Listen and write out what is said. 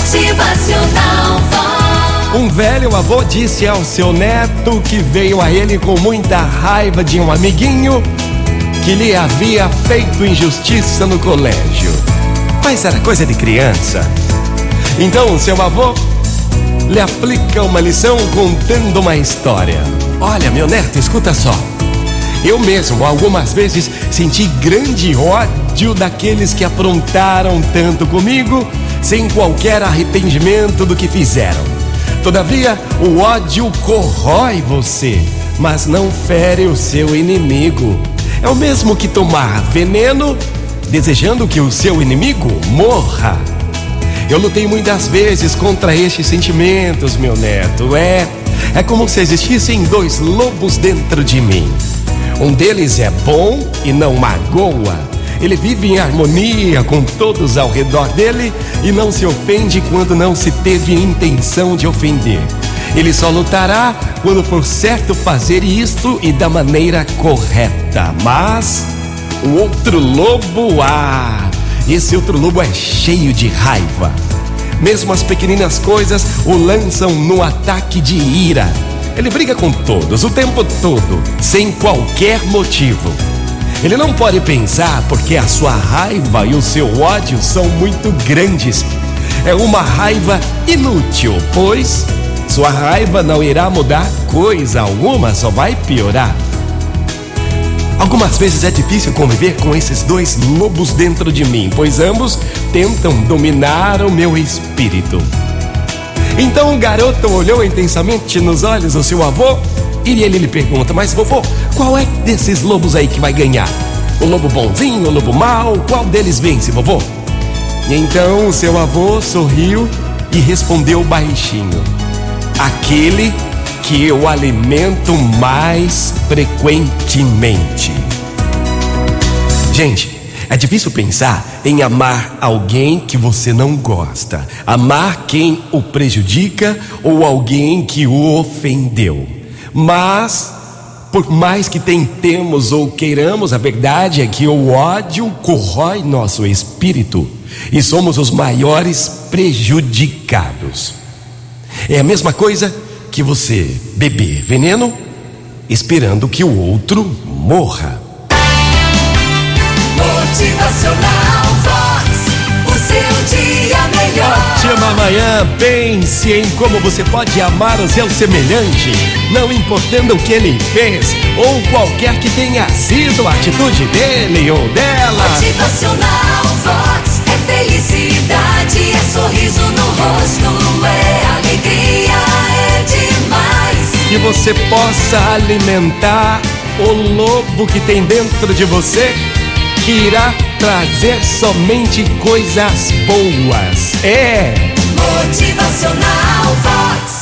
Motivacional. Um velho avô disse ao seu neto que veio a ele com muita raiva de um amiguinho que lhe havia feito injustiça no colégio. Mas era coisa de criança. Então seu avô lhe aplica uma lição contando uma história. Olha, meu neto, escuta só. Eu mesmo, algumas vezes, senti grande ódio daqueles que aprontaram tanto comigo, sem qualquer arrependimento do que fizeram. Todavia, o ódio corrói você, mas não fere o seu inimigo. É o mesmo que tomar veneno, desejando que o seu inimigo morra. Eu lutei muitas vezes contra estes sentimentos, meu neto. É, é como se existissem dois lobos dentro de mim. Um deles é bom e não magoa. Ele vive em harmonia com todos ao redor dele e não se ofende quando não se teve intenção de ofender. Ele só lutará quando for certo fazer isto e da maneira correta. Mas o outro lobo, ah, esse outro lobo é cheio de raiva. Mesmo as pequeninas coisas o lançam no ataque de ira. Ele briga com todos o tempo todo, sem qualquer motivo. Ele não pode pensar porque a sua raiva e o seu ódio são muito grandes. É uma raiva inútil, pois sua raiva não irá mudar coisa alguma, só vai piorar. Algumas vezes é difícil conviver com esses dois lobos dentro de mim, pois ambos tentam dominar o meu espírito. Então o garoto olhou intensamente nos olhos do seu avô e ele lhe pergunta: Mas vovô, qual é desses lobos aí que vai ganhar? O lobo bonzinho, o lobo mau? Qual deles vence, vovô? E então o seu avô sorriu e respondeu baixinho: Aquele que eu alimento mais frequentemente. Gente, é difícil pensar em amar alguém que você não gosta, amar quem o prejudica ou alguém que o ofendeu. Mas, por mais que tentemos ou queiramos, a verdade é que o ódio corrói nosso espírito e somos os maiores prejudicados. É a mesma coisa que você beber veneno esperando que o outro morra. Motivacional amanhã, pense em como você pode amar o seu semelhante, não importando o que ele fez ou qualquer que tenha sido a atitude dele ou dela. Motivacional Vox. É felicidade, é sorriso no rosto, é alegria, é demais. Que você possa alimentar o lobo que tem dentro de você, que irá trazer somente coisas boas. É. Motivacional Vox.